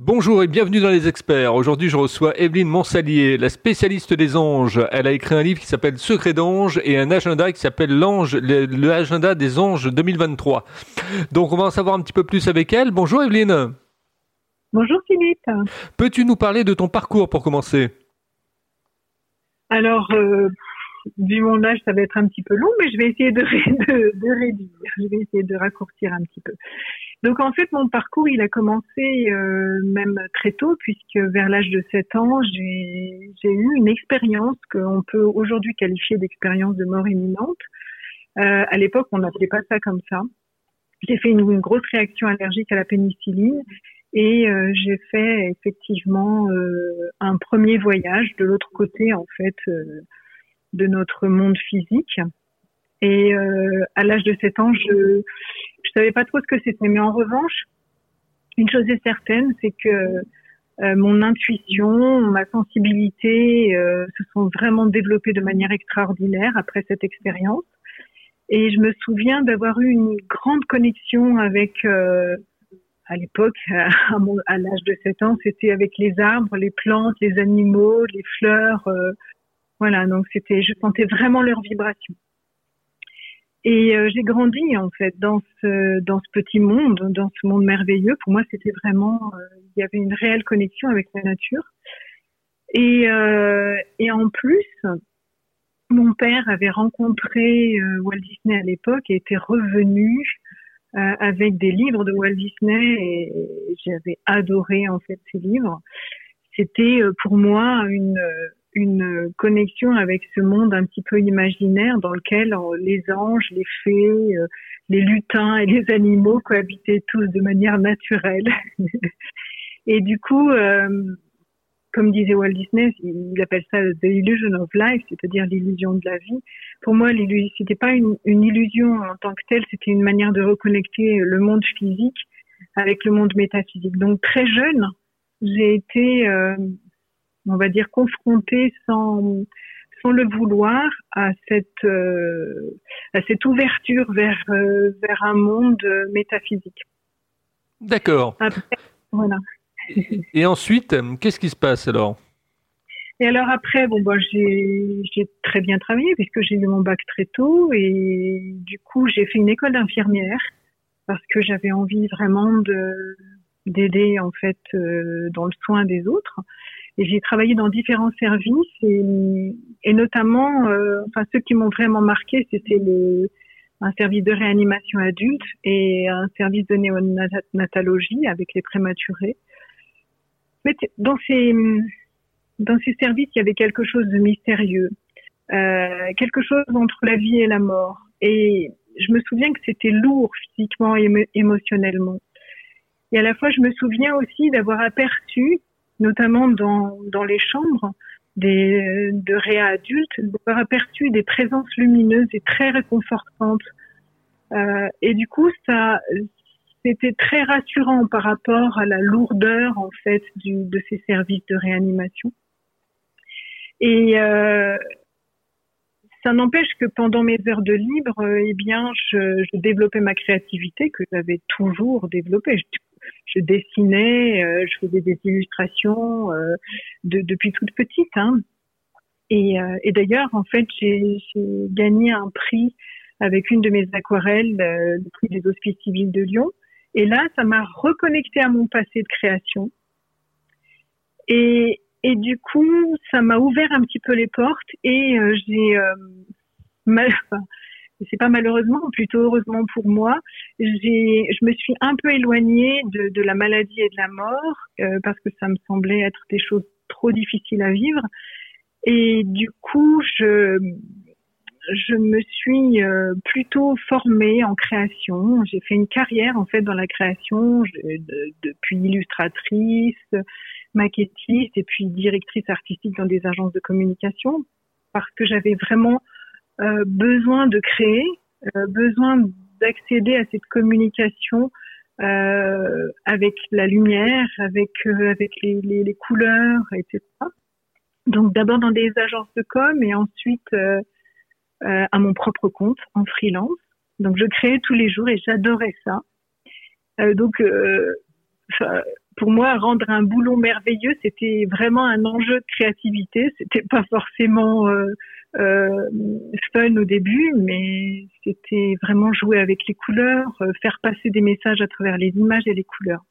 Bonjour et bienvenue dans les experts. Aujourd'hui, je reçois Evelyne Monsalier, la spécialiste des anges. Elle a écrit un livre qui s'appelle Secret d'ange et un agenda qui s'appelle l'ange, l'agenda des anges 2023. Donc, on va en savoir un petit peu plus avec elle. Bonjour Evelyne. Bonjour Philippe. Peux-tu nous parler de ton parcours pour commencer? Alors, euh, vu mon âge, ça va être un petit peu long, mais je vais essayer de, de réduire. Je vais essayer de raccourcir un petit peu. Donc en fait, mon parcours, il a commencé euh, même très tôt, puisque vers l'âge de 7 ans, j'ai eu une expérience qu'on peut aujourd'hui qualifier d'expérience de mort imminente. Euh, à l'époque, on n'appelait pas ça comme ça. J'ai fait une, grosse réaction allergique à la pénicilline et euh, j'ai fait effectivement euh, un premier voyage de l'autre côté en fait euh, de notre monde physique. Et à l'âge de 7 ans, je je savais pas trop ce que c'était, mais en revanche, une chose est certaine, c'est que euh, mon intuition, ma sensibilité euh, se sont vraiment développées de manière extraordinaire après cette expérience. Et je me souviens d'avoir eu une grande connexion avec, euh, à l'époque, à, à l'âge de 7 ans, c'était avec les arbres, les plantes, les animaux, les fleurs. voilà, donc c'était, je sentais vraiment leur vibration. Et euh, j'ai grandi en fait dans ce dans ce petit monde, dans ce monde merveilleux. Pour moi, c'était vraiment euh, il y avait une réelle connexion avec la nature. Et euh, et en plus, mon père avait rencontré Walt Disney à l'époque et était revenu avec des livres de Walt Disney et j'avais adoré en fait ces livres. C'était pour moi une une connexion avec ce monde un petit peu imaginaire dans lequel euh, les anges, les fées, euh, les lutins et les animaux cohabitaient tous de manière naturelle. et du coup, euh, comme disait Walt Disney, il appelle ça the illusion of life, c'est-à-dire l'illusion de la vie. Pour moi, c'était pas une, une, illusion en tant que telle, c'était une manière de reconnecter le monde physique avec le monde métaphysique. Donc très jeune, j'ai été on va dire, confronté sans, sans le vouloir à cette, euh, à cette ouverture vers, euh, vers un monde métaphysique. D'accord. Voilà. Et ensuite, qu'est-ce qui se passe alors? Et alors après, bon, bah, j'ai très bien travaillé puisque j'ai eu mon bac très tôt et du coup j'ai fait une école d'infirmière parce que j'avais envie vraiment de d'aider en fait euh, dans le soin des autres. Et j'ai travaillé dans différents services et, et notamment, euh, enfin ceux qui m'ont vraiment marqué, c'était le un service de réanimation adulte et un service de néonatologie avec les prématurés. Mais dans ces dans ces services, il y avait quelque chose de mystérieux, euh, quelque chose entre la vie et la mort. Et je me souviens que c'était lourd physiquement et émotionnellement. Et à la fois, je me souviens aussi d'avoir aperçu notamment dans, dans les chambres des, de réa adultes, d'avoir aperçu des présences lumineuses et très réconfortantes. Euh, et du coup, ça, c'était très rassurant par rapport à la lourdeur en fait du, de ces services de réanimation. Et euh, ça n'empêche que pendant mes heures de libre, eh bien, je, je développais ma créativité que j'avais toujours développée je dessinais, euh, je faisais des illustrations euh, de, depuis toute petite. Hein. Et, euh, et d'ailleurs, en fait, j'ai gagné un prix avec une de mes aquarelles, le prix des Hospices civils de Lyon. Et là, ça m'a reconnecté à mon passé de création. Et, du coup, ça m'a ouvert un petit peu les portes et j'ai c'est pas malheureusement, plutôt heureusement pour moi, j'ai, je me suis un peu éloignée de, de la maladie et de la mort euh, parce que ça me semblait être des choses trop difficiles à vivre. Et du coup, je, je me suis euh, plutôt formée en création. J'ai fait une carrière en fait dans la création, depuis illustratrice, maquettiste et puis directrice artistique dans des agences de communication parce que j'avais vraiment euh, besoin de créer, euh, besoin d'accéder à cette communication euh, avec la lumière, avec avec les, les, les, couleurs, etc. Donc d'abord dans des agences de com et ensuite à mon propre compte en freelance. Donc je créais tous les jours et j'adorais ça. donc pour moi, rendre un boulon merveilleux, c'était vraiment un enjeu de créativité. C'était pas forcément euh, euh, fun au début, mais c'était vraiment jouer avec les couleurs, euh, faire passer des messages à travers les images et les couleurs.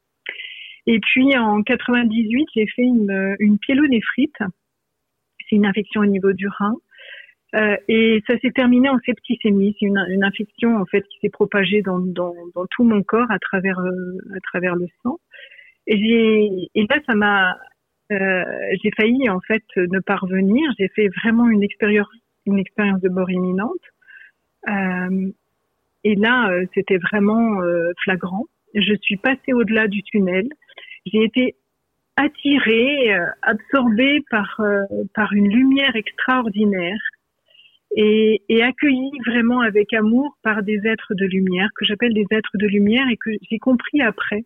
Et puis en 98, j'ai fait une, une pyélonéphrite. C'est une infection au niveau du rein. Euh, et ça s'est terminé en septicémie, c'est une, une, infection en fait qui s'est propagée dans, dans, dans, tout mon corps à travers euh, à travers le sang. Et, et là, ça m'a, euh, j'ai failli en fait ne pas revenir. J'ai fait vraiment une expérience une expérience de mort imminente. Euh, et là, euh, c'était vraiment flagrant. Je suis passée au-delà du tunnel. J'ai été attirée, absorbée par par une lumière extraordinaire et, et accueillie vraiment avec amour par des êtres de lumière que j'appelle des êtres de lumière et que j'ai compris après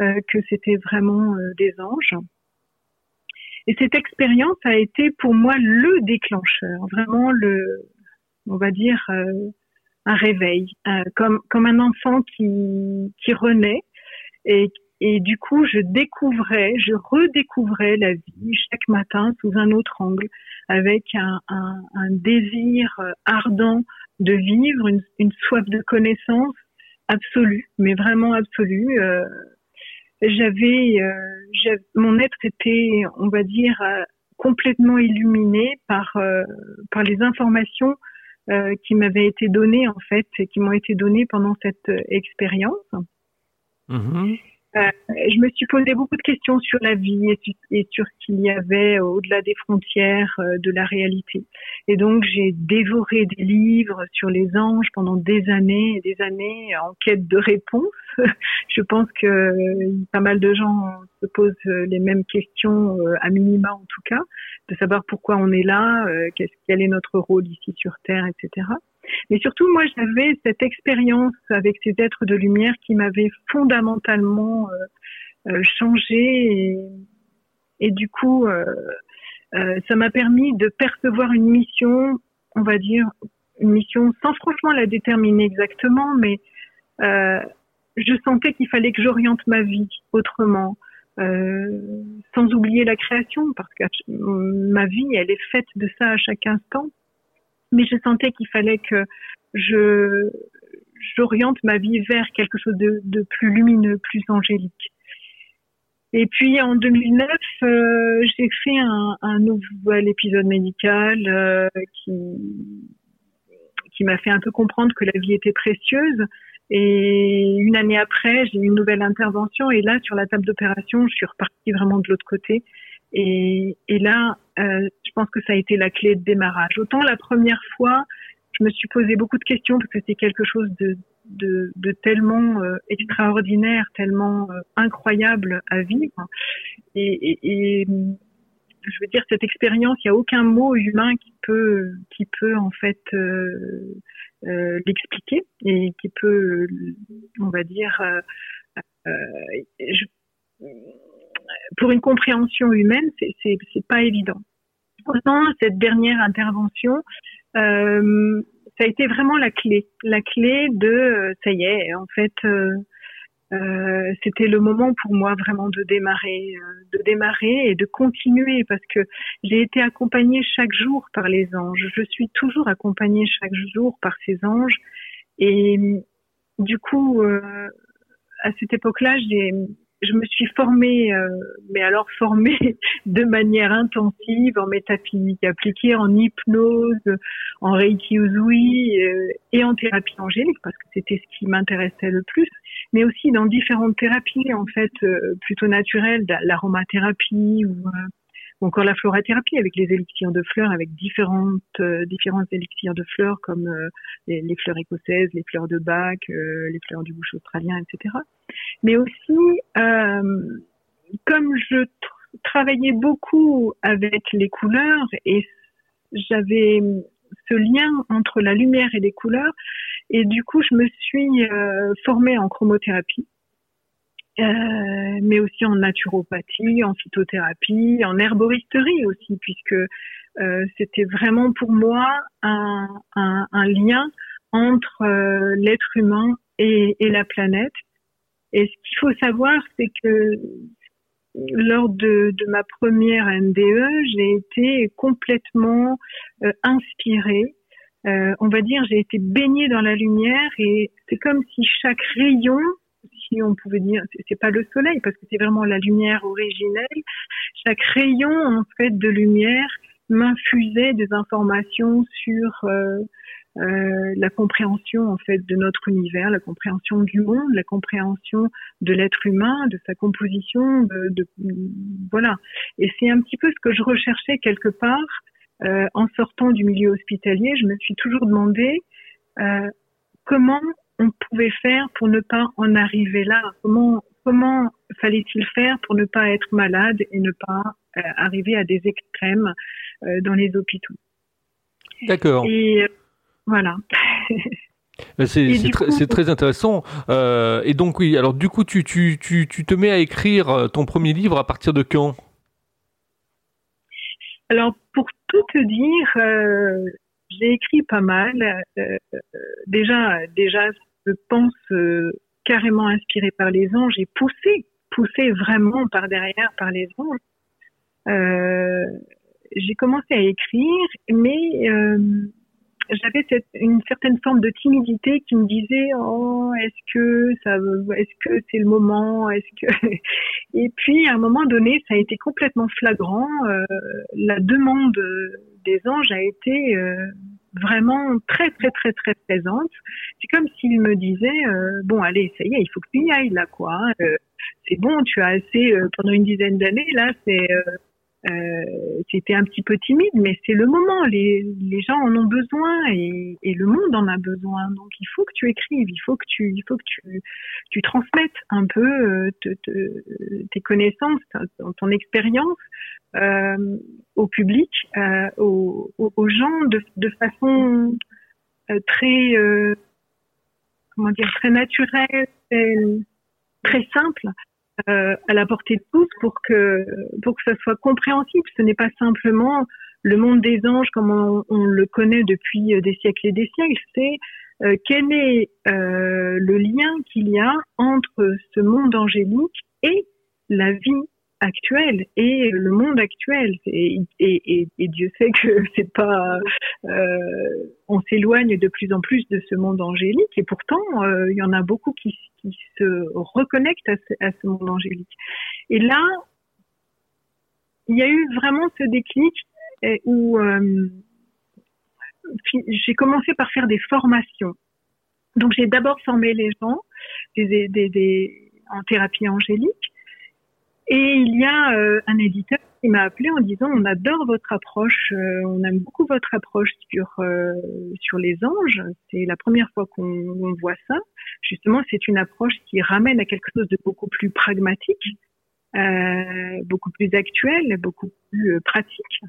euh, que c'était vraiment euh, des anges. Et cette expérience a été pour moi le déclencheur, vraiment le, on va dire, euh, un réveil, comme comme un enfant qui qui renaît et et du coup, je découvrais, je redécouvrais la vie chaque matin sous un autre angle, avec un, un, un désir euh, ardent de vivre, une, une, soif de connaissance absolue, mais vraiment absolue. Euh, j'avais, euh, mon être était, on va dire, euh, complètement illuminé par euh, par les informations qui m'avaient été données en fait, et qui m'ont été données pendant cette expérience. Mmh. Euh, je me suis posé beaucoup de questions sur la vie et, sur ce qu'il y avait au-delà des frontières euh, de la réalité. Et donc j'ai dévoré des livres sur les anges pendant des années et des années en quête de réponses. je pense que euh, pas mal de gens se posent les mêmes questions à minima en tout cas, de savoir pourquoi on est là, quel est notre rôle ici sur Terre, etc. Mais surtout, moi, j'avais cette expérience avec ces êtres de lumière qui m'avait fondamentalement euh, euh, changé. Et, du coup, euh, ça m'a permis de percevoir une mission, on va dire, une mission sans franchement la déterminer exactement, mais je sentais qu'il fallait que j'oriente ma vie autrement. sans oublier la création, parce que ma vie, elle est faite de ça à chaque instant mais je sentais qu'il fallait que je j'oriente ma vie vers quelque chose de, de, plus lumineux, plus angélique. Et puis en 2009, euh, j'ai fait un, nouvel épisode médical euh, qui qui m'a fait un peu comprendre que la vie était précieuse. Et une année après, j'ai eu une nouvelle intervention. Et là, sur la table d'opération, je suis repartie vraiment de l'autre côté. Et, et là, euh, je pense que ça a été la clé de démarrage. Autant la première fois, je me suis posé beaucoup de questions parce que c'est quelque chose de, de, de tellement euh, extraordinaire, tellement euh, incroyable à vivre. Et, et, et, je veux dire, cette expérience, il n'y a aucun mot humain qui peut, qui peut en fait euh, l'expliquer et qui peut, on va dire, je, pour une compréhension humaine, c'est pas évident. Pourtant, cette dernière intervention, euh, ça a été vraiment la clé, la clé de euh, ça y est, en fait, euh, euh, c'était le moment pour moi vraiment de démarrer, euh, de démarrer et de continuer parce que j'ai été accompagnée chaque jour par les anges. Je suis toujours accompagnée chaque jour par ces anges et du coup, euh, à cette époque-là, j'ai je me suis formée, euh, mais alors formée de manière intensive en métaphysique appliquée, en hypnose, en Reiki Uzui euh, et en thérapie angélique parce que c'était ce qui m'intéressait le plus, mais aussi dans différentes thérapies en fait euh, plutôt naturelles, l'aromathérapie ou encore la florathérapie avec les élixirs de fleurs, avec différentes euh, différents élixirs de fleurs comme euh, les, les, fleurs écossaises, les fleurs de bac, euh, les fleurs du bouche australien, etc. Mais aussi, comme je travaillais beaucoup avec les couleurs et j'avais ce lien entre la lumière et les couleurs, et du coup, je me suis formée en chromothérapie euh, mais aussi en naturopathie, en phytothérapie, en herboristerie aussi, puisque euh, c'était vraiment pour moi un, lien entre euh, l'être humain et, la planète. Et ce qu'il faut savoir, c'est que lors de, ma première NDE, j'ai été complètement euh, inspirée. Euh, on va dire, j'ai été baignée dans la lumière et c'est comme si chaque rayon, si on pouvait dire, c'est pas le soleil parce que c'est vraiment la lumière originelle, chaque rayon en fait de lumière m'infusait des informations sur euh, euh, la compréhension en fait de notre univers, la compréhension du monde, la compréhension de l'être humain, de sa composition, de, de voilà. Et c'est un petit peu ce que je recherchais quelque part euh, en sortant du milieu hospitalier. Je me suis toujours demandé euh, comment on pouvait faire pour ne pas en arriver là? Comment comment fallait-il faire pour ne pas être malade et ne pas arriver à des extrêmes dans les hôpitaux? D'accord. Et voilà. C'est très, intéressant. Euh, et donc oui, alors du coup, tu, tu, tu, tu, te mets à écrire euh, ton premier livre à partir de quand? Alors pour tout te dire, euh, j'ai écrit pas mal. Euh, déjà, déjà, je pense carrément inspiré par les anges et poussé, poussé vraiment par derrière par les anges. j'ai commencé à écrire, mais j'avais cette, une certaine forme de timidité qui me disait oh est-ce que ça est-ce que c'est le moment est-ce que et puis à un moment donné ça a été complètement flagrant euh, la demande des anges a été euh, vraiment très très très très présente c'est comme s'ils me disaient euh, bon allez ça y est il faut que tu y ailles là quoi hein. c'est bon tu as assez pendant une dizaine d'années là c'est euh, c'était un petit peu timide, mais c'est le moment. Les, les gens en ont besoin et, le monde en a besoin. Donc il faut que tu écrives, il faut que tu, il faut que tu, tu transmettes un peu euh, te, te, tes connaissances, ton, expérience euh, au public, euh, aux, gens de, façon très, comment dire, très naturelle, très simple euh, à la portée de tous pour que pour que ça soit compréhensible. Ce n'est pas simplement le monde des anges comme on, le connaît depuis des siècles et des siècles. C'est euh, quel est euh, le lien qu'il y a entre ce monde angélique et la vie actuelle et le monde actuel. Et, et, et, Dieu sait que c'est pas, euh, on s'éloigne de plus en plus de ce monde angélique et pourtant euh, il y en a beaucoup qui, se reconnectent à ce, monde angélique. Et là, il y a eu vraiment ce déclic où euh, j'ai commencé par faire des formations. Donc j'ai d'abord formé les gens des, des, en thérapie angélique et il y a euh, un éditeur qui m'a appelé en disant on adore votre approche, euh, on aime beaucoup votre approche sur euh, sur les anges. C'est la première fois qu'on voit ça. Justement, c'est une approche qui ramène à quelque chose de beaucoup plus pragmatique, beaucoup plus actuel, beaucoup plus pratique.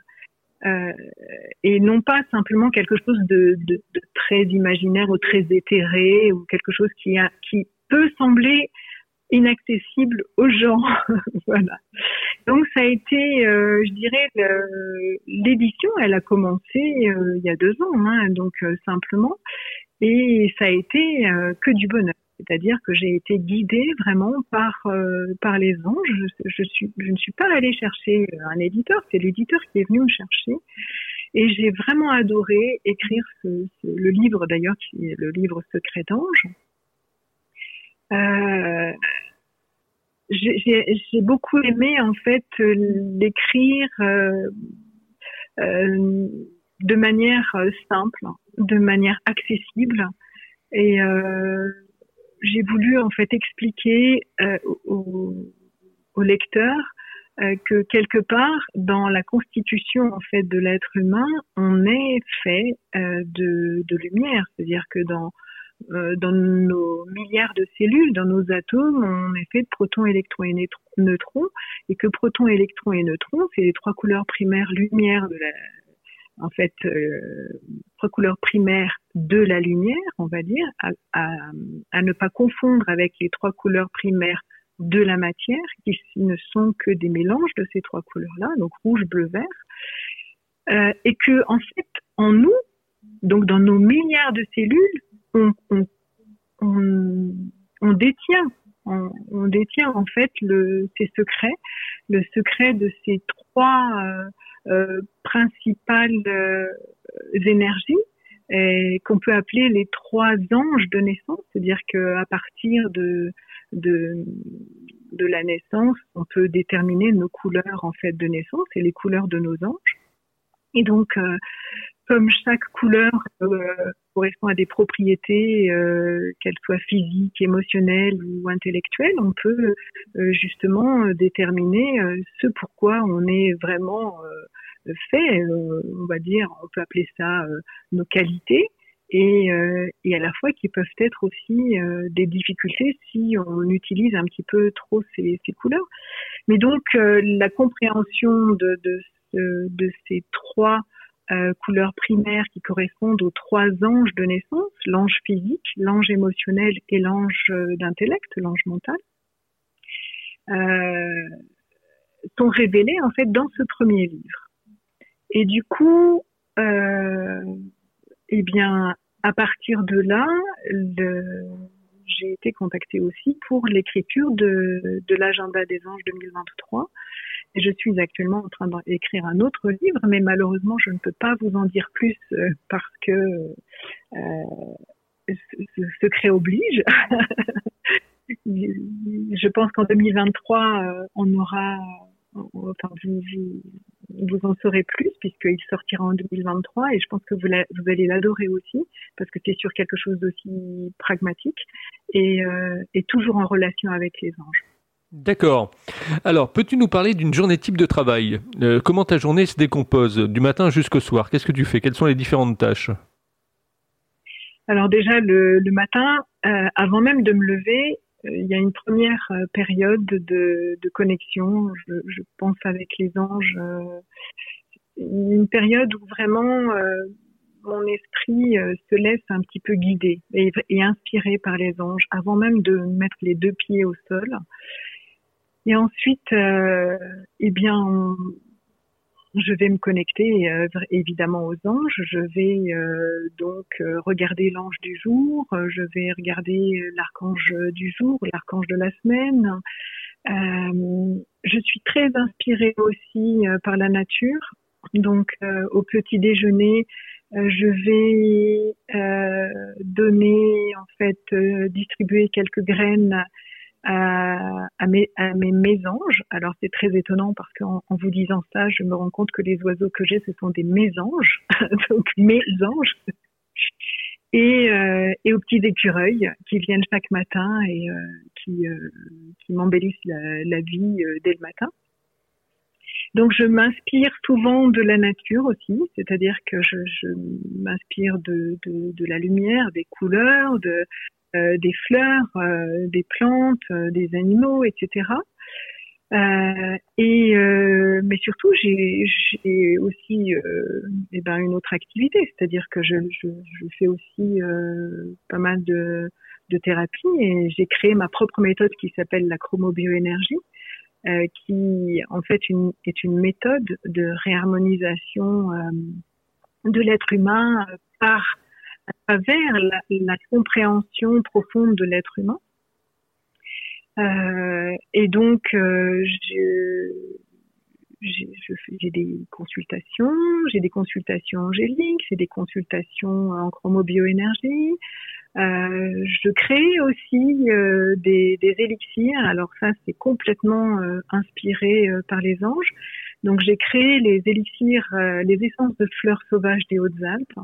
et non pas simplement quelque chose de, de, de, très imaginaire ou très éthéré ou quelque chose qui, a, qui peut sembler inaccessible aux gens. voilà. Donc ça a été, euh, je dirais, l'édition, elle a commencé euh, il y a deux ans, hein, donc euh, simplement, et ça a été que du bonheur. C'est-à-dire que j'ai été guidée vraiment par par les anges. Je, je, suis, je ne suis pas allée chercher un éditeur, c'est l'éditeur qui est venu me chercher. Et j'ai vraiment adoré écrire ce, ce, le livre d'ailleurs, qui est le livre Secret d'ange euh, j'ai beaucoup aimé en fait l'écrire euh, euh, de manière simple, de manière accessible, et euh, j'ai voulu en fait expliquer euh, au, au, lecteur euh, que quelque part dans la constitution en fait de l'être humain, on est fait de, de lumière, c'est-à-dire que dans euh, dans nos milliards de cellules, dans nos atomes, on est fait de protons, électrons et neutrons, et que protons, électrons et neutrons, c'est les trois couleurs primaires lumière de la, en fait, euh, trois couleurs primaires de la lumière, on va dire, à, ne pas confondre avec les trois couleurs primaires de la matière, qui ne sont que des mélanges de ces trois couleurs-là, donc rouge, bleu, vert, euh, et que en fait, en nous, donc dans nos milliards de cellules, on, détient. On, détient en fait le, ces secrets, le secret de ces trois euh, euh principales euh, énergies qu'on peut appeler les trois anges de naissance, c'est-à-dire qu'à partir de, de, la naissance, on peut déterminer nos couleurs en fait de naissance et les couleurs de nos anges. Et donc, comme chaque couleur euh, correspond à des propriétés, euh, qu'elles soient physiques, émotionnelles ou intellectuelles, on peut euh, justement déterminer ce pourquoi on est vraiment fait. on va dire, on peut appeler ça nos qualités. Et, et, à la fois qui peuvent être aussi des difficultés si on utilise un petit peu trop ces, ces couleurs. Mais donc la compréhension de, de, de ces trois euh, couleurs primaires qui correspondent aux trois anges de naissance, l'ange physique, l'ange émotionnel et l'ange euh, d'intellect, l'ange mental, euh, sont révélés en fait dans ce premier livre. Et du coup, euh, eh bien, à partir de là, j'ai été contactée aussi pour l'écriture de, de l'agenda des anges 2023 je suis actuellement en train d'écrire un autre livre, mais malheureusement, je ne peux pas vous en dire plus euh, parce que euh, ce secret oblige. je pense qu'en 2023, euh, on aura, enfin, vous, vous, en saurez plus puisqu'il sortira en 2023 et je pense que vous, vous allez l'adorer aussi parce que c'est sur quelque chose d'aussi pragmatique et, et toujours en relation avec les anges. D'accord. Alors, peux-tu nous parler d'une journée type de travail? Euh, Comment ta journée se décompose du matin jusqu'au soir? Qu'est-ce que tu fais? Quelles sont les différentes tâches? Alors déjà, le, matin, euh, avant même de me lever, euh, il y a une première période de, connexion, je, pense avec les anges, une période où vraiment mon esprit se laisse un petit peu guider et, et inspiré par les anges. Avant même de mettre les deux pieds au sol. Et ensuite, euh, eh bien, je vais me connecter euh, évidemment aux anges. Je vais euh, donc euh, regarder l'ange du jour. Je vais regarder l'archange du jour, l'archange de la semaine. je suis très inspirée aussi par la nature. Donc, au petit déjeuner, je vais donner, en fait, distribuer quelques graines à, mes, mésanges. Alors c'est très étonnant parce qu'en en vous disant ça, je me rends compte que les oiseaux que j'ai, ce sont des mésanges, donc mésanges. Et, euh, et aux petits écureuils qui viennent chaque matin et euh, qui, euh, qui m'embellissent la, vie dès le matin. Donc je m'inspire souvent de la nature aussi, c'est-à-dire que je, m'inspire de, de, la lumière, des couleurs, de, euh, des fleurs, euh, des plantes, euh, des animaux, etc. et mais surtout j'ai aussi eh ben, une autre activité, c'est-à-dire que je, fais aussi pas mal de, de thérapie et j'ai créé ma propre méthode qui s'appelle la chromobioénergie, qui en fait est une méthode de réharmonisation de l'être humain par à travers la, la compréhension profonde de l'être humain. Euh, et donc, euh, j'ai des consultations, j'ai des consultations angéliques, j'ai des consultations en chromobioénergie. Euh, je crée aussi euh, des, des, élixirs. Alors ça, c'est complètement euh, inspiré euh, par les anges. Donc j'ai créé les élixirs, les essences de fleurs sauvages des Hautes-Alpes,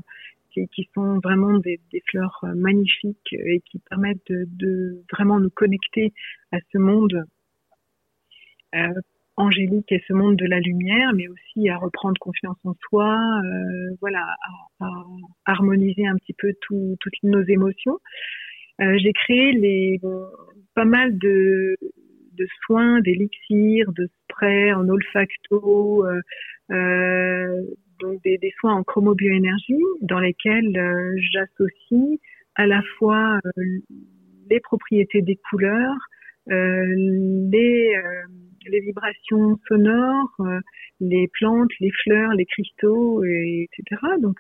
qui, sont vraiment des, fleurs euh, magnifiques et qui permettent de, vraiment nous connecter à ce monde euh, angélique et ce monde de la lumière, mais aussi à reprendre confiance en soi, euh, voilà, à, harmoniser un petit peu toutes nos émotions. J'ai créé pas mal de, de soins, d'élixirs, de sprays en olfacto, euh, donc des, soins en chromobioénergie dans lesquels euh, j'associe à la fois euh, les propriétés des couleurs, euh, les, vibrations sonores, les plantes, les fleurs, les cristaux, et, etc. Donc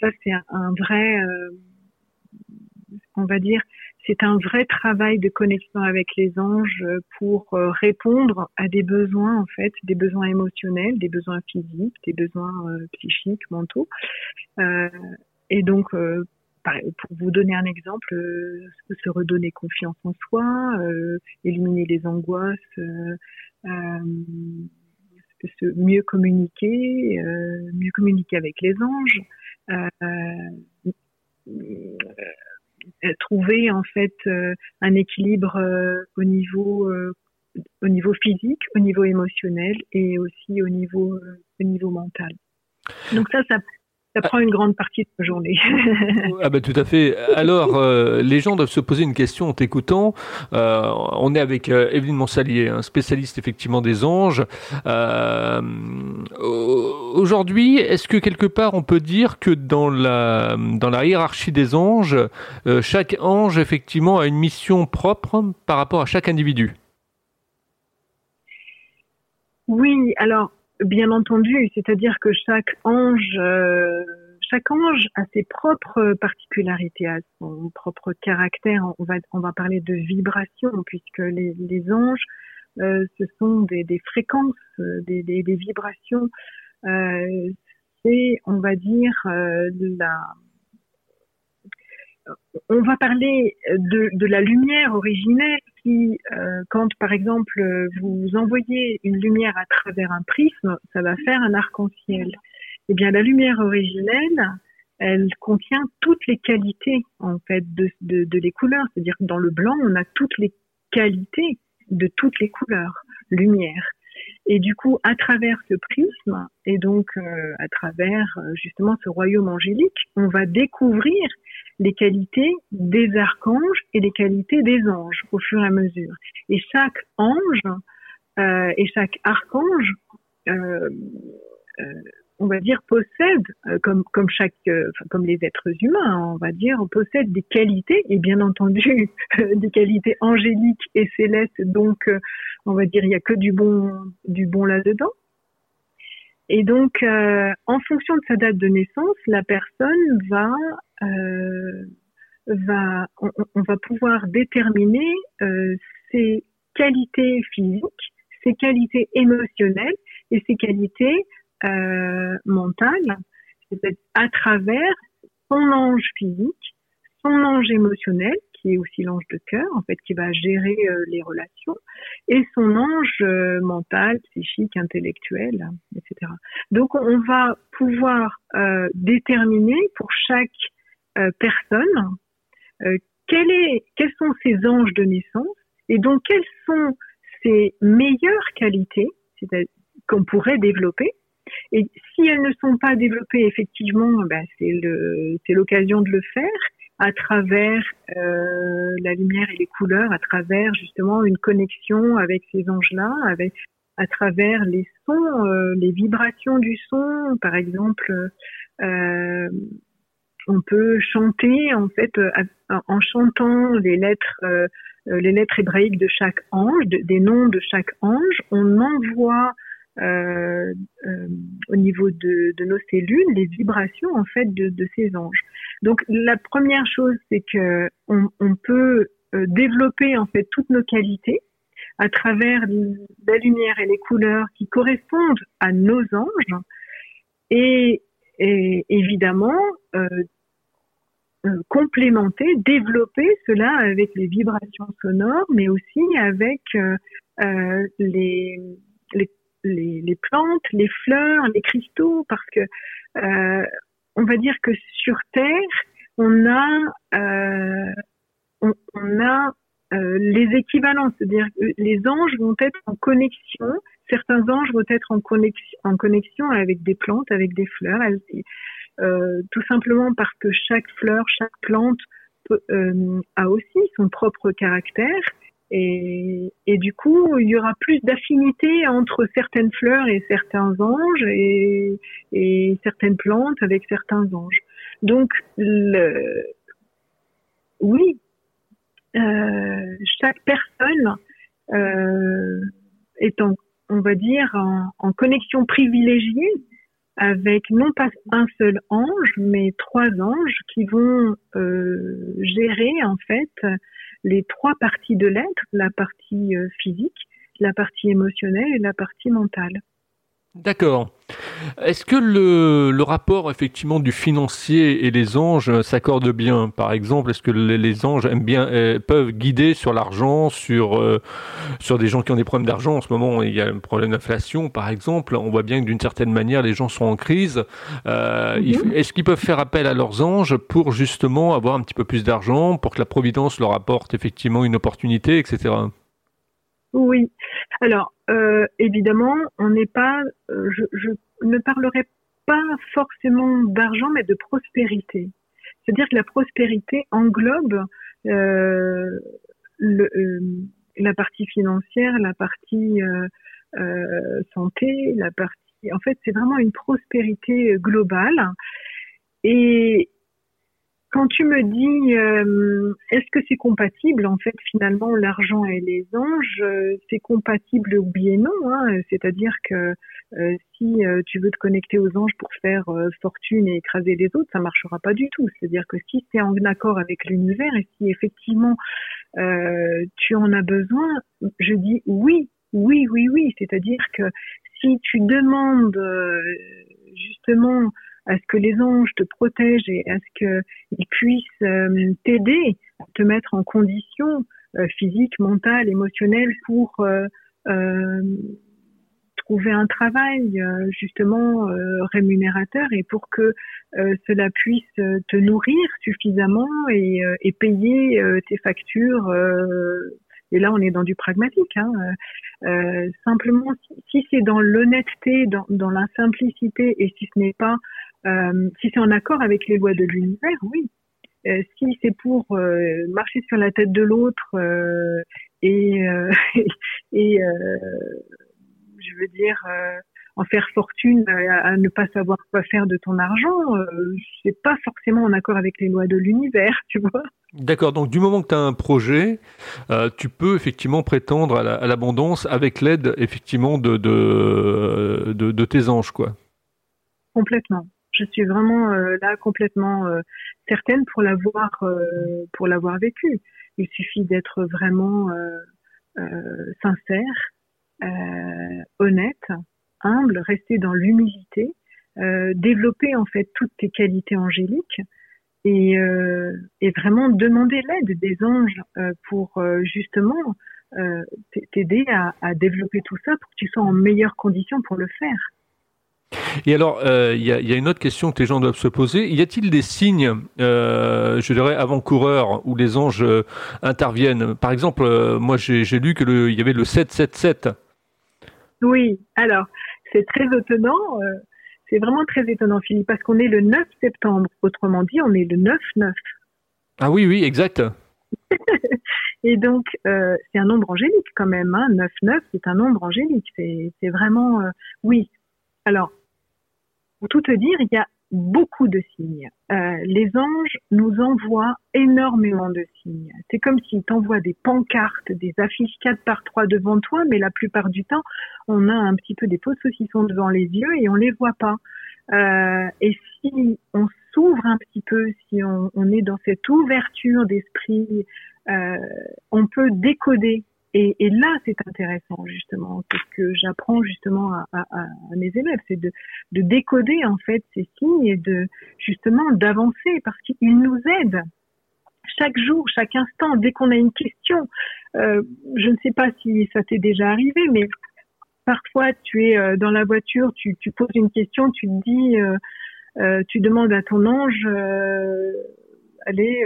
ça c'est un, vrai, on va dire, c'est un vrai travail de connexion avec les anges pour répondre à des besoins en fait, des besoins émotionnels, des besoins physiques, des besoins psychiques, mentaux. et donc pour vous donner un exemple, se redonner confiance en soi, éliminer les angoisses, mieux communiquer, mieux communiquer avec les anges, euh, trouver en fait euh, un équilibre euh, au niveau au niveau physique, au niveau émotionnel et aussi au niveau au niveau mental. Donc ça ça prend une grande partie de la journée. ah ben tout à fait. Alors, euh, les gens doivent se poser une question en t'écoutant. Euh, on est avec euh, Evelyne Monsalier, un spécialiste effectivement des anges. Euh, Aujourd'hui, est-ce que quelque part on peut dire que dans la dans la hiérarchie des anges, chaque ange effectivement a une mission propre par rapport à chaque individu? Oui, alors Bien entendu, c'est-à-dire que chaque ange, euh, chaque ange a ses propres particularités, a son propre caractère. On va, on va parler de vibration, puisque les, les anges, euh, ce sont des, fréquences, des, des, vibrations. Euh, c'est, on va dire, euh, la, on va parler de, de, la lumière originelle qui, euh, quand par exemple vous envoyez une lumière à travers un prisme, ça va faire un arc-en-ciel. Eh bien, la lumière originelle, elle contient toutes les qualités en fait de, de, de les couleurs. C'est-à-dire que dans le blanc, on a toutes les qualités de toutes les couleurs, lumière. Et du coup, à travers ce prisme et donc euh, à travers euh, justement ce royaume angélique, on va découvrir les qualités des archanges et les qualités des anges au fur et à mesure. Et chaque ange euh, et chaque archange, euh, euh, on va dire, possède, euh, comme comme euh, comme les êtres humains, on va dire, possède des qualités et bien entendu des qualités angéliques et célestes. Donc, on va dire, il y a que du bon, du bon là-dedans. Et donc, euh, en fonction de sa date de naissance, la personne va, euh, va, on, va pouvoir déterminer euh, ses qualités physiques, ses qualités émotionnelles et ses qualités euh, mentales, c'est-à-dire à travers son ange physique, son ange émotionnel qui est aussi l'ange de cœur, en fait, qui va gérer euh, les relations, et son ange euh, mental, psychique, intellectuel, etc. Donc, on va pouvoir euh, déterminer pour chaque personne quel est, quels sont ses anges de naissance, et donc quelles sont ses meilleures qualités qu'on pourrait développer. Et si elles ne sont pas développées, effectivement, ben c'est l'occasion de le faire à travers euh, la lumière et les couleurs, à travers justement une connexion avec ces anges-là, avec à travers les sons, euh, les vibrations du son, par exemple. Euh, on peut chanter en fait en chantant les lettres les lettres hébraïques de chaque ange, des noms de chaque ange, on envoie euh, euh, au niveau de, nos cellules les vibrations en fait de, ces anges. Donc la première chose c'est que on, peut euh, développer en fait toutes nos qualités à travers la lumière et les couleurs qui correspondent à nos anges et, évidemment complémenter, développer cela avec les vibrations sonores, mais aussi avec les, les, les, plantes, les fleurs, les cristaux, parce que euh, on va dire que sur Terre, on a, euh, on, on, a euh, les équivalents, c'est-à-dire que les anges vont être en connexion. Certains anges vont être en connexion, avec des plantes, avec des fleurs, euh, tout simplement parce que chaque fleur, chaque plante euh, a aussi son propre caractère et, du coup, il y aura plus d'affinité entre certaines fleurs et certains anges et, certaines plantes avec certains anges. Donc, le, oui, euh, chaque personne euh, est en, on va dire, en, en connexion privilégiée avec non pas un seul ange, mais trois anges qui vont euh, gérer en fait les trois parties de l'être, la partie euh, physique, la partie émotionnelle et la partie mentale. D'accord. Est-ce que le, rapport effectivement du financier et les anges s'accorde bien? Par exemple, est-ce que les, anges aiment bien, euh, peuvent guider sur l'argent, sur, euh, sur des gens qui ont des problèmes d'argent? En ce moment, il y a un problème d'inflation, par exemple. On voit bien que d'une certaine manière, les gens sont en crise. Euh, mhm. Est-ce qu'ils peuvent faire appel à leurs anges pour justement avoir un petit peu plus d'argent, pour que la providence leur apporte effectivement une opportunité, etc. Oui. Alors, euh, évidemment, on n'est pas, euh, je, je, ne parlerai pas forcément d'argent, mais de prospérité. C'est-à-dire que la prospérité englobe euh, le, euh, la partie financière, la partie euh, santé, la partie. En fait, c'est vraiment une prospérité globale. Et, quand tu me dis euh, est-ce que c'est compatible en fait finalement l'argent et les anges euh, c'est compatible oui et non hein, c'est-à-dire que euh, si tu veux te connecter aux anges pour faire fortune et écraser les autres ça marchera pas du tout. C'est-à-dire que si tu es en accord avec l'univers et si effectivement tu en as besoin je dis oui oui oui oui. C'est-à-dire que si tu demandes justement à ce que les anges te protègent et à ce qu'ils puissent euh, t'aider à te mettre en condition euh, physique, mentale, émotionnelle pour euh, trouver un travail justement rémunérateur et pour que cela puisse te nourrir suffisamment et, payer tes factures et là, on est dans du pragmatique. Hein. Euh, simplement, si, c'est dans l'honnêteté, dans, la simplicité, et si ce n'est pas, euh, si c'est en accord avec les lois de l'univers, oui. Euh, si c'est pour euh, marcher sur la tête de l'autre et, et je veux dire en faire fortune à, ne pas savoir quoi faire de ton argent, c'est pas forcément en accord avec les lois de l'univers, tu vois. D'accord, donc du moment que tu as un projet, euh, tu peux effectivement prétendre à l'abondance avec l'aide effectivement de, de, de, tes anges, quoi. Complètement. Je suis vraiment euh, là complètement certaine pour l'avoir pour l'avoir vécu. Il suffit d'être vraiment sincère, honnête, humble, rester dans l'humilité, euh, développer en fait toutes tes qualités angéliques et, euh, vraiment demander l'aide des anges euh, pour euh, justement euh, t'aider à, à, développer tout ça pour que tu sois en meilleures conditions pour le faire. Et alors, il y, a, y, a, une autre question que les gens doivent se poser. Y a-t-il des signes, je dirais, avant-coureurs où les anges interviennent? Par exemple, moi j'ai lu qu'il y avait le 777. Oui, alors c'est très étonnant. Euh, c'est vraiment très étonnant, Philippe, parce qu'on est le 9 septembre. Autrement dit, on est le 9-9. Ah oui, oui, exact. Et donc, euh, c'est un nombre angélique quand même. Hein. 9-9, c'est un nombre angélique. C'est vraiment... Euh, oui. Alors, pour tout te dire, il y a beaucoup de signes. Euh, les anges nous envoient énormément de signes. C'est comme s'ils t'envoient des pancartes, des affiches 4 par 3 devant toi, mais la plupart du temps, on a un petit peu des faux saucissons devant les yeux et on les voit pas. Euh, et si on s'ouvre un petit peu, si on, on, est dans cette ouverture d'esprit, euh, on peut décoder et, et, là, c'est intéressant justement, c'est ce que j'apprends justement à, à, à, mes élèves, c'est de, de, décoder en fait ces signes et de justement d'avancer parce qu'ils nous aident chaque jour, chaque instant. Dès qu'on a une question, euh, je ne sais pas si ça t'est déjà arrivé, mais parfois tu es euh, dans la voiture, tu, tu, poses une question, tu te dis, euh, euh tu demandes à ton ange, euh, allez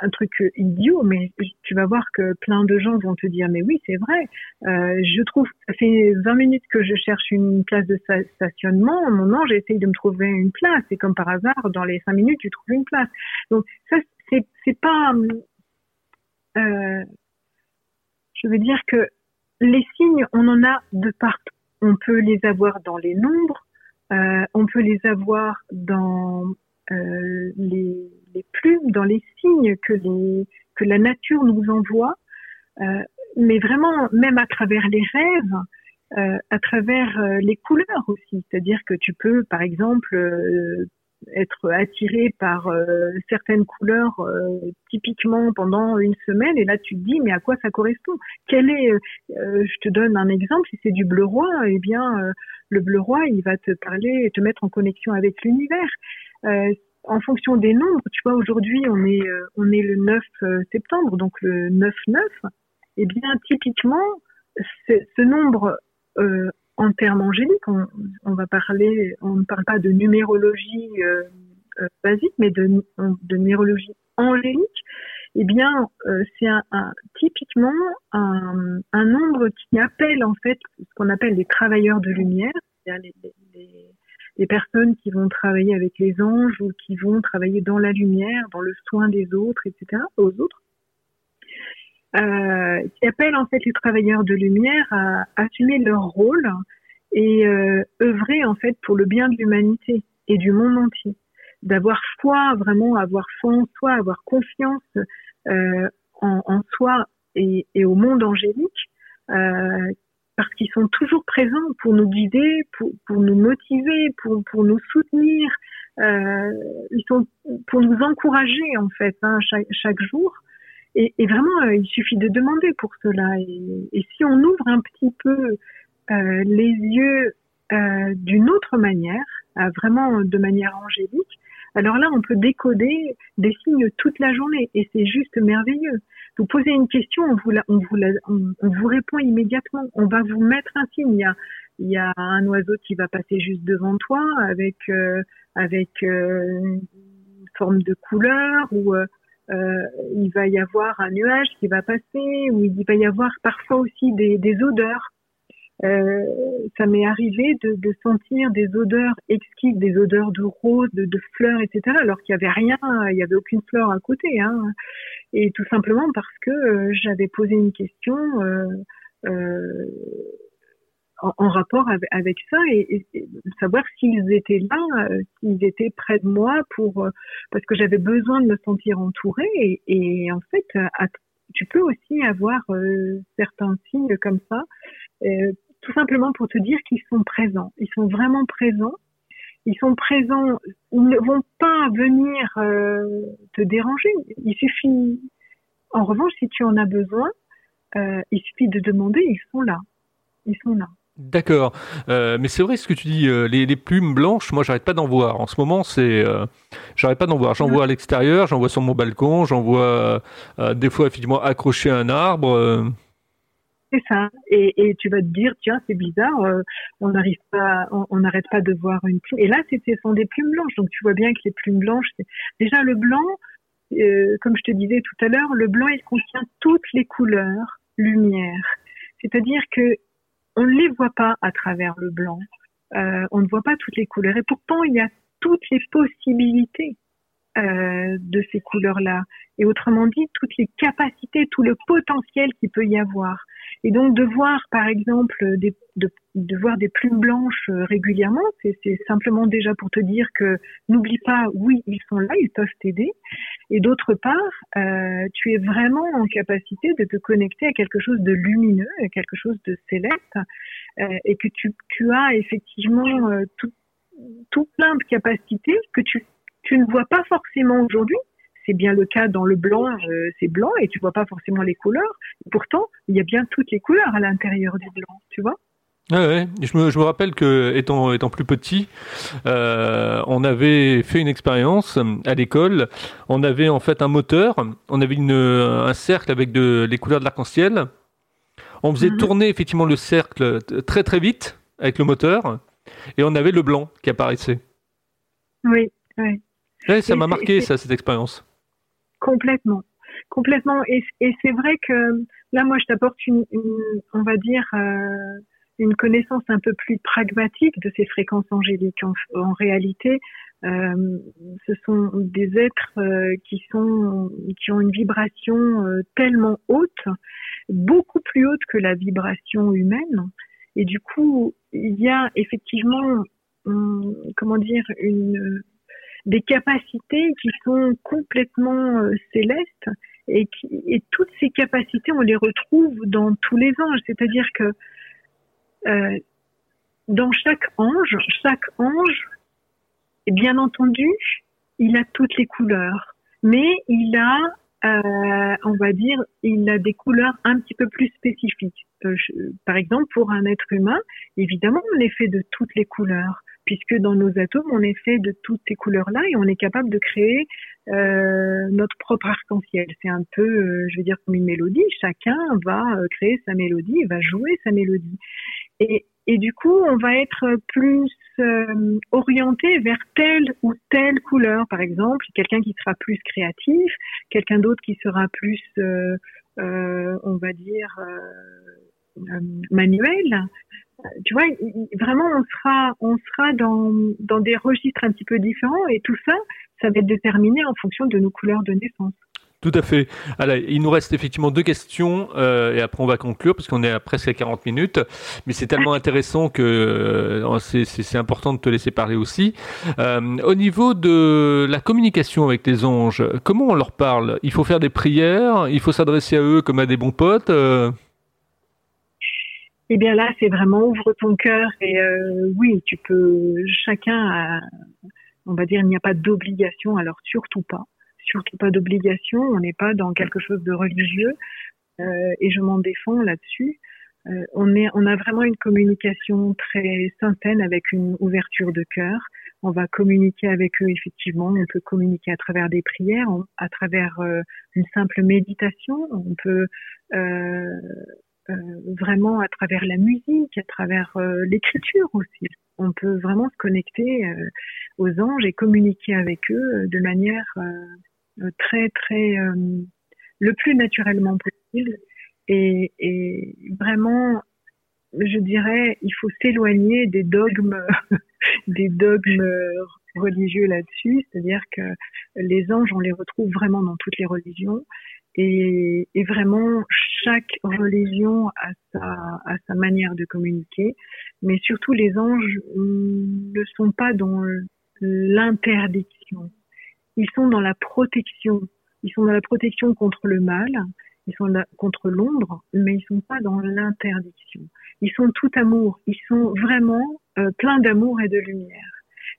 un truc idiot, mais tu vas voir que plein de gens vont te dire mais oui c'est vrai. Euh, je trouve ça fait 20 minutes que je cherche une place de stationnement. Mon ange essaye de me trouver une place et comme par hasard dans les 5 minutes tu trouves une place. Donc ça c'est c'est pas. Euh, je veux dire que les signes on en a de partout. On peut les avoir dans les nombres, euh, on peut les avoir dans les, les, plumes, dans les signes que, la nature nous envoie, euh, mais vraiment même à travers les rêves. à travers les couleurs aussi. C'est-à-dire que tu peux, par exemple, être attiré par euh, certaines couleurs euh, typiquement pendant une semaine et là tu te dis mais à quoi ça correspond? Quel est euh, je te donne un exemple si c'est du bleu roi eh bien le bleu roi il va te parler et te mettre en connexion avec l'univers en fonction des nombres tu vois aujourd'hui on est on est le 9 septembre donc le 9 9 eh bien typiquement ce nombre en termes angéliques, on, on, va parler, on ne parle pas de numérologie euh, euh basique, mais de, de numérologie angélique. Eh bien, euh, c'est un, un, typiquement un, un, nombre qui appelle en fait ce qu'on appelle les travailleurs de lumière, les, personnes qui vont travailler avec les anges ou qui vont travailler dans la lumière, dans le soin des autres, etc., aux autres. Euh, qui appelle en fait les travailleurs de lumière à assumer leur rôle et euh, œuvrer en fait pour le bien de l'humanité et du monde entier. D'avoir foi, vraiment avoir foi en soi, avoir confiance euh, en, en, soi et, et, au monde angélique, euh, parce qu'ils sont toujours présents pour nous guider, pour, pour nous motiver, pour, pour nous soutenir. Euh, ils sont pour nous encourager en fait hein, chaque, chaque jour. Et, et vraiment, euh, il suffit de demander pour cela. Et, et, si on ouvre un petit peu euh, les yeux euh, d'une autre manière, euh, vraiment de manière angélique, alors là, on peut décoder des signes toute la journée et c'est juste merveilleux. Vous posez une question, on vous, la, on, vous la, on, vous répond immédiatement. On va vous mettre un signe. Il y a, il y a un oiseau qui va passer juste devant toi avec euh, avec euh, une forme de couleur ou euh, il va y avoir un nuage qui va passer, ou il va y avoir parfois aussi des, des odeurs. Euh, ça m'est arrivé de, sentir des odeurs exquises, des odeurs de roses, de, fleurs, etc. Alors qu'il n'y avait rien, il n'y avait aucune fleur à côté. Hein. Et tout simplement parce que euh, j'avais posé une question euh, en, rapport avec, ça et, savoir s'ils étaient là, s'ils étaient près de moi pour parce que j'avais besoin de me sentir entourée et, et en fait tu peux aussi avoir certains signes comme ça tout simplement pour te dire qu'ils sont présents, ils sont vraiment présents. Ils sont présents, ils ne vont pas venir te déranger. Il suffit, en revanche, si tu en as besoin, il suffit de demander, ils sont là. Ils sont là. D'accord, euh, mais c'est vrai ce que tu dis, euh, les, les, plumes blanches, moi j'arrête pas d'en voir. En ce moment, c'est, euh, j'arrête pas d'en voir. J'en vois à l'extérieur, j'en vois sur mon balcon, j'en vois euh, des fois effectivement accroché à un arbre. Euh. C'est ça. Et, et, tu vas te dire, tiens, c'est bizarre, on n'arrive pas, on n'arrête pas de voir une plume. Et là, ce sont des plumes blanches. Donc tu vois bien que les plumes blanches, déjà le blanc, comme je te disais tout à l'heure, le blanc il contient toutes les couleurs lumière. C'est-à-dire que on ne les voit pas à travers le blanc. Euh, on ne voit pas toutes les couleurs. Et pourtant, il y a toutes les possibilités euh, de ces couleurs-là. Et autrement dit, toutes les capacités, tout le potentiel qu'il peut y avoir. Et donc de voir, par exemple, des, de, de, voir des plumes blanches euh, régulièrement, c'est simplement déjà pour te dire que n'oublie pas, oui, ils sont là, ils peuvent t'aider. Et d'autre part, euh, tu es vraiment en capacité de te connecter à quelque chose de lumineux, à quelque chose de céleste, euh, et que tu, tu as effectivement euh, tout, tout plein de capacités que tu, tu ne vois pas forcément aujourd'hui, c'est bien le cas dans le blanc, euh, c'est blanc et tu vois pas forcément les couleurs. pourtant, il y a bien toutes les couleurs à l'intérieur du blanc, tu vois. Ah ouais, je me, je me rappelle que étant étant plus petit, euh, on avait fait une expérience à l'école. On avait en fait un moteur, on avait une, un cercle avec de, les couleurs de l'arc-en-ciel. On faisait mhm. tourner effectivement le cercle très très vite avec le moteur, et on avait le blanc qui apparaissait. Oui, oui. Ouais, ça m'a marqué ça cette expérience. Complètement. Complètement. Et, et c'est vrai que là, moi, je t'apporte une, on va dire, euh, une connaissance un peu plus pragmatique de ces fréquences angéliques. En, en réalité, euh, ce sont des êtres euh, qui sont, qui ont une vibration tellement haute, beaucoup plus haute que la vibration humaine. Et du coup, il y a effectivement, hum, comment dire, une des capacités qui sont complètement euh, célestes et, qui, et toutes ces capacités, on les retrouve dans tous les anges. C'est-à-dire que euh, dans chaque ange, chaque ange, bien entendu, il a toutes les couleurs, mais il a, euh, on va dire, il a des couleurs un petit peu plus spécifiques. Euh, par exemple, pour un être humain, évidemment, on est fait de toutes les couleurs, puisque dans nos atomes, on est fait de toutes ces couleurs-là et on est capable de créer euh, notre propre arc-en-ciel. C'est un peu, euh, je veux dire, comme une mélodie. Chacun va euh, créer sa mélodie, va jouer sa mélodie. Et, et du coup, on va être plus euh, orienté vers telle ou telle couleur. Par exemple, quelqu'un qui sera plus créatif, quelqu'un d'autre qui sera plus, euh, on va dire, manuel. Tu vois, vraiment, on sera, on sera dans, dans des registres un petit peu différents et tout ça, ça va être déterminé en fonction de nos couleurs de naissance. Tout à fait. Alors, il nous reste effectivement deux questions euh, et après on va conclure parce qu'on est à presque à 40 minutes. Mais c'est tellement intéressant que euh, c'est important de te laisser parler aussi. Euh, au niveau de la communication avec les anges, comment on leur parle? Il faut faire des prières? Il faut s'adresser à eux comme à des bons potes? Eh bien là, c'est vraiment ouvre ton cœur et oui, tu peux. Chacun a, on va dire, il n'y a pas d'obligation, alors surtout pas, surtout pas d'obligation, on n'est pas dans quelque chose de religieux, euh, et je m'en défends là-dessus. Euh, on, est, on a vraiment une communication très sainte avec une ouverture de cœur. On va communiquer avec eux effectivement. On peut communiquer à travers des prières, à travers euh, une simple méditation. On peut euh, euh, vraiment à travers la musique, à travers l'écriture aussi. On peut vraiment se connecter aux anges et communiquer avec eux euh, de manière euh, très très euh, le plus naturellement possible. Et, et vraiment je dirais il faut s'éloigner des dogmes des dogmes religieux là-dessus. C'est-à-dire que les anges on les retrouve vraiment dans toutes les religions et, et, vraiment chaque religion a sa, a sa manière de communiquer, mais surtout les anges ne sont pas dans l'interdiction. Ils sont dans la protection. Ils sont dans la protection contre le mal, ils sont là, contre l'ombre, mais ils sont pas dans l'interdiction. Ils sont tout amour. Ils sont vraiment euh, pleins d'amour et de lumière.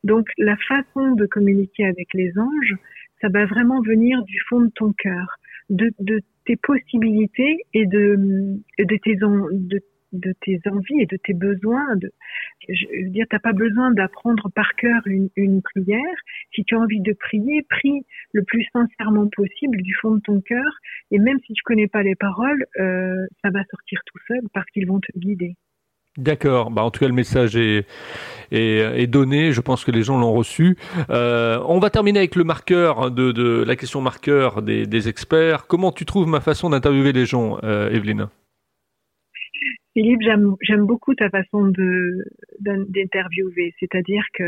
Donc la façon de communiquer avec les anges, ça va vraiment venir du fond de ton cœur, de, de tes possibilités et de, de tes, de de tes envies et de tes besoins. De, je veux dire, t'as pas besoin d'apprendre par cœur une, une, prière. Si tu as envie de prier, prie le plus sincèrement possible du fond de ton cœur. Et même si tu connais pas les paroles, euh, ça va sortir tout seul parce qu'ils vont te guider. D'accord. Bah, en tout cas, le message est, donné. Je pense que les gens l'ont reçu. Euh, on va terminer avec le marqueur de, de la question marqueur des, experts. Comment tu trouves ma façon d'interviewer les gens, euh, Evelyne? Philippe, j'aime beaucoup ta façon d'interviewer, c'est-à-dire que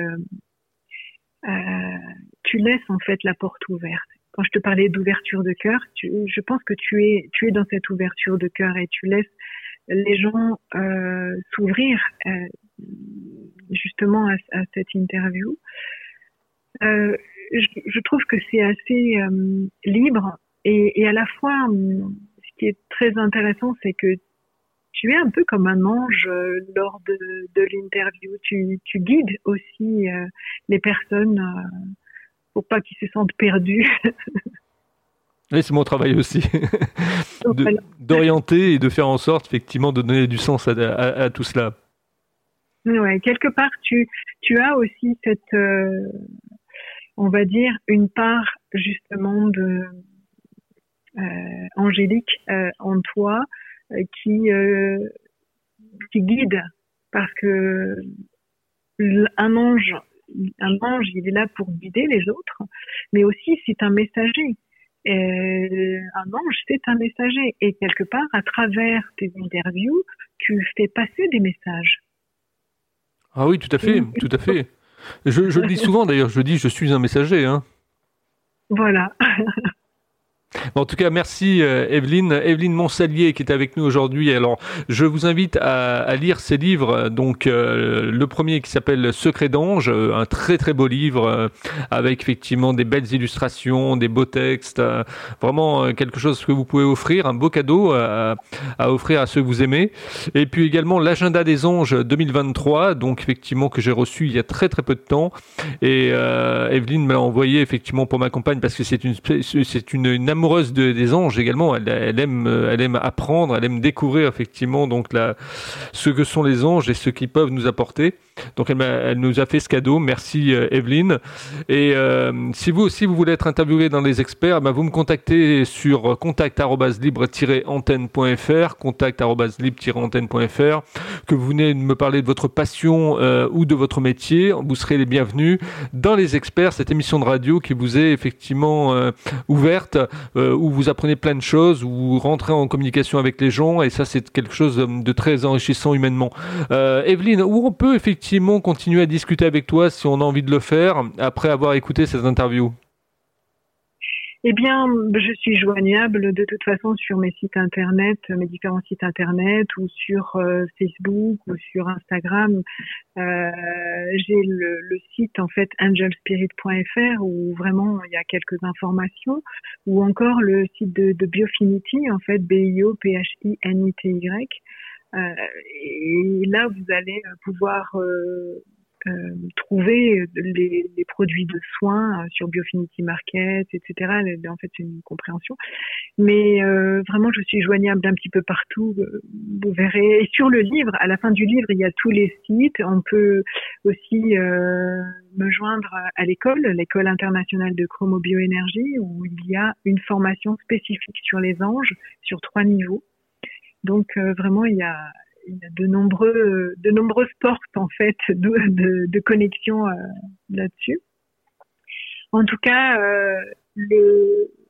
euh, tu laisses en fait la porte ouverte. Quand je te parlais d'ouverture de cœur, je pense que tu es tu es dans cette ouverture de cœur et tu laisses les gens euh, s'ouvrir euh, justement à, à, cette interview. Euh, je, je, trouve que c'est assez euh, libre et, et, à la fois, ce qui est très intéressant, c'est que tu es un peu comme un ange euh, lors de, de l'interview. Tu, tu, guides aussi euh, les personnes pour pas qu'ils se sentent perdus. oui, c'est mon travail aussi, d'orienter et de faire en sorte effectivement de donner du sens à, à, à tout cela. Ouais, quelque part, tu, tu as aussi cette, euh, on va dire, une part justement de euh, angélique euh, en toi qui qui guide. Parce que un ange un ange il est là pour guider les autres mais aussi c'est un messager et un ange c'est un messager. Et quelque part à travers tes interviews tu fais passer des messages. Ah oui tout à fait tout à fait. Je, je le dis souvent d'ailleurs je dis je suis un messager hein. Voilà En tout cas, merci euh, Evelyne. Evelyne Monsalier qui est avec nous aujourd'hui. Alors, je vous invite à, lire ses livres. Donc, euh, le premier qui s'appelle Secret d'ange, euh, un très très beau livre avec effectivement des belles illustrations, des beaux textes, vraiment quelque chose que vous pouvez offrir, un beau cadeau à, offrir à ceux que vous aimez. Et puis également l'agenda des anges 2023, donc effectivement que j'ai reçu il y a très très peu de temps. Et Evelyne m'a envoyé effectivement pour ma compagne parce que c'est une c'est une, une amoureuse des anges également. Elle, aime, euh, elle aime apprendre, elle aime découvrir effectivement donc ce que sont les anges et ce qu'ils peuvent nous apporter. Donc elle, nous a fait ce cadeau. Merci euh, Evelyne. Et euh, si vous aussi vous voulez être interviewé dans les experts, bah, vous me contactez sur contact@libre-antenne.fr, contact@libre-antenne.fr. Que vous venez de me parler de votre passion ou de votre métier, vous serez les bienvenus dans les experts. Cette émission de radio qui vous est effectivement ouverte euh, où vous apprenez plein de choses, où vous rentrez en communication avec les gens, et ça c'est quelque chose de très enrichissant humainement. Euh, Evelyne, où on peut effectivement continuer à discuter avec toi si on a envie de le faire après avoir écouté cette interview eh bien, je suis joignable de toute façon sur mes sites internet, mes différents sites internet, ou sur euh, Facebook, ou sur Instagram. Euh, J'ai le, site en fait angelspirit.fr où vraiment il y a quelques informations, ou encore le site de, de Biofinity en fait B I O P H I N I T Y. Euh, et là, vous allez pouvoir euh, euh, trouver les, produits de soins euh, sur Biofinity Market, etc. En fait, c'est une compréhension. Mais euh, vraiment, je suis joignable d'un petit peu partout. Vous verrez. Et sur le livre, à la fin du livre, il y a tous les sites. On peut aussi me joindre à l'école, l'école internationale de chromobioénergie, où il y a une formation spécifique sur les anges sur trois niveaux. Donc vraiment, il y a, de nombreuses portes en fait de, connexion euh, là-dessus. En tout cas, euh,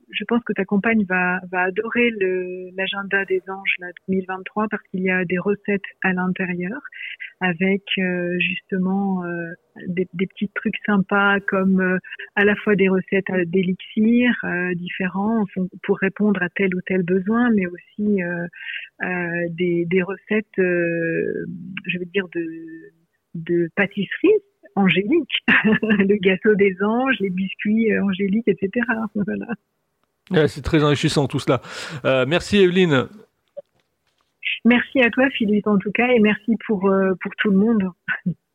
je pense que ta compagne va, va adorer l'agenda des anges là, 2023 parce qu'il y a des recettes à l'intérieur avec euh, justement euh, des, des, petits trucs sympas comme euh, à la fois des recettes d'élixir différents pour répondre à tel ou tel besoin, mais aussi des, des, recettes, je veux dire, de, de pâtisserie angélique, le gâteau des anges, les biscuits angéliques, etc. Voilà c'est très enrichissant tout cela. Euh, merci Evelyne. Merci à toi Philippe en tout cas et merci pour, euh, pour tout le monde.